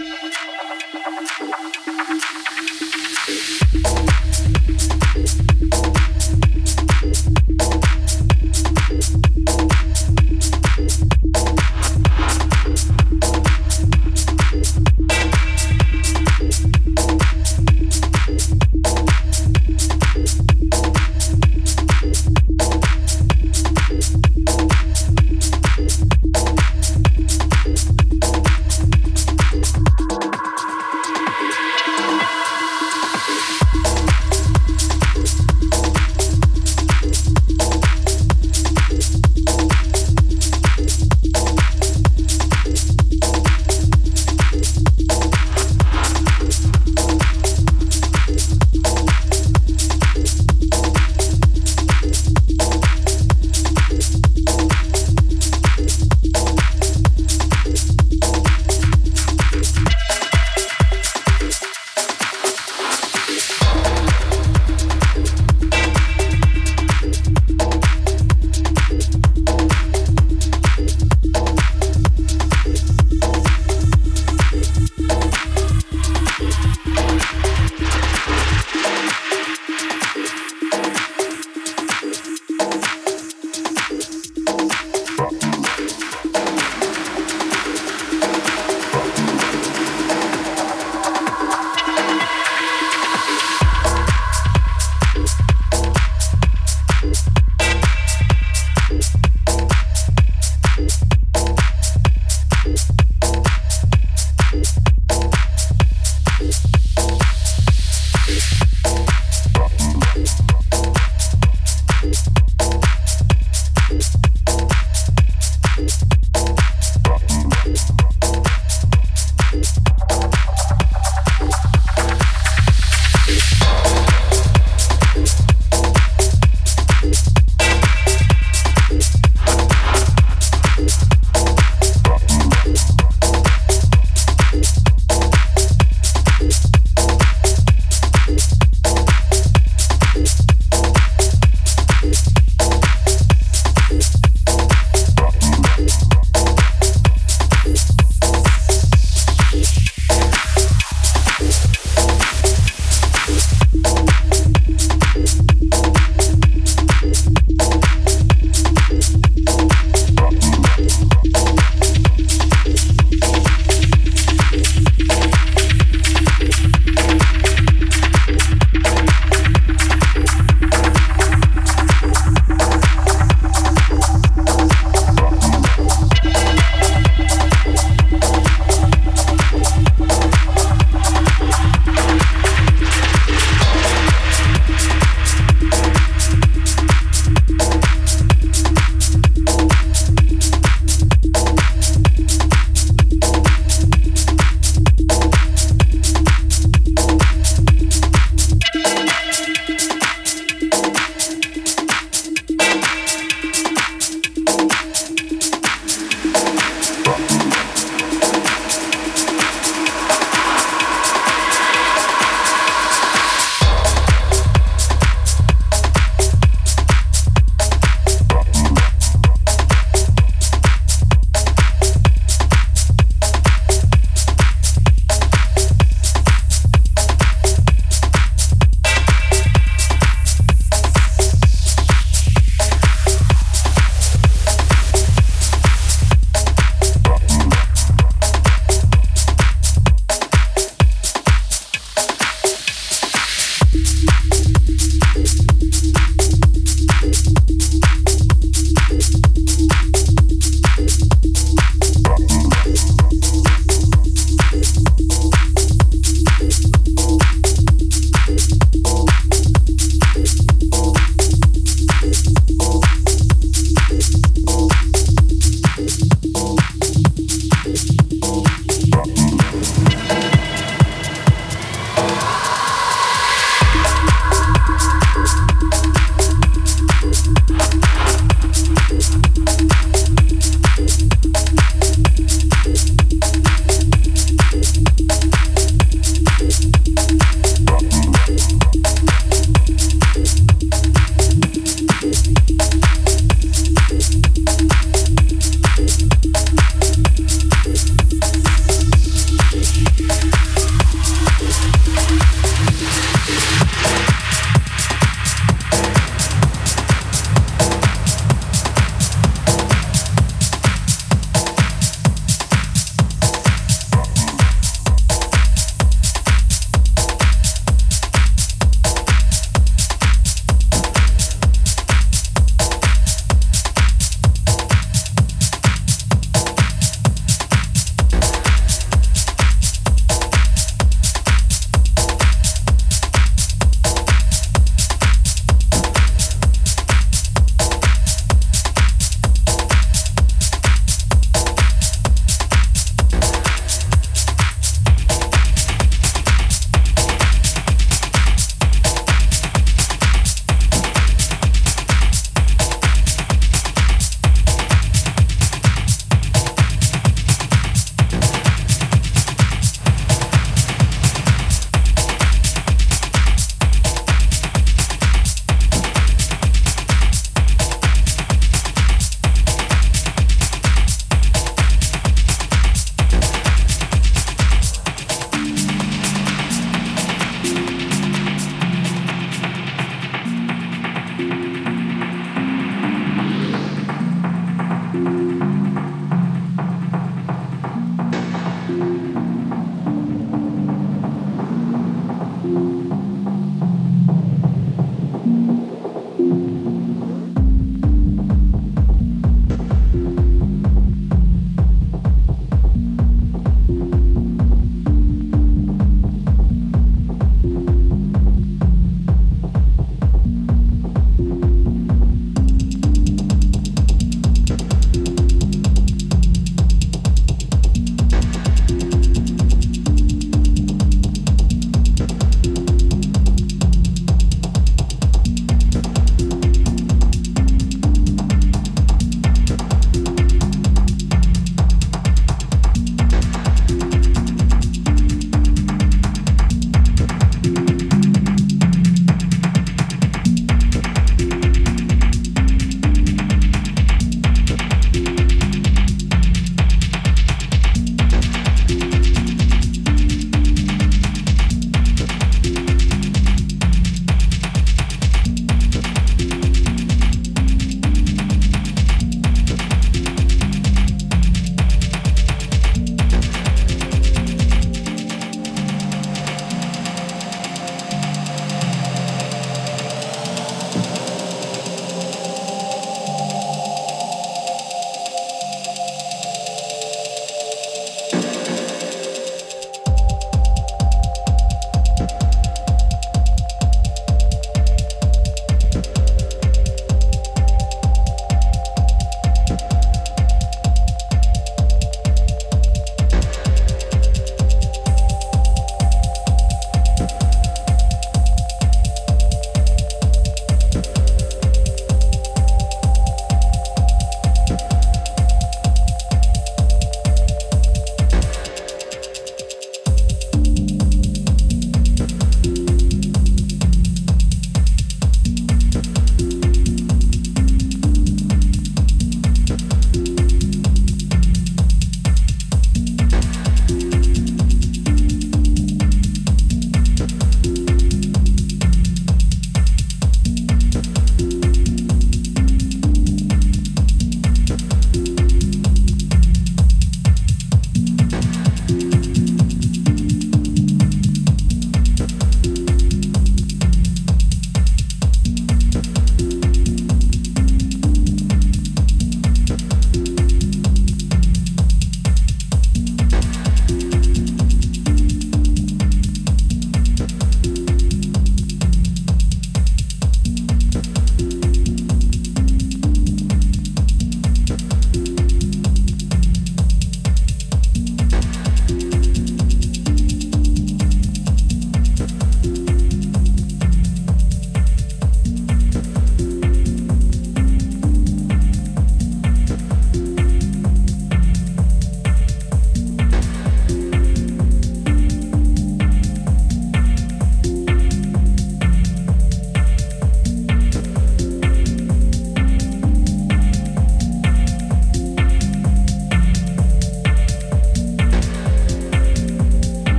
you.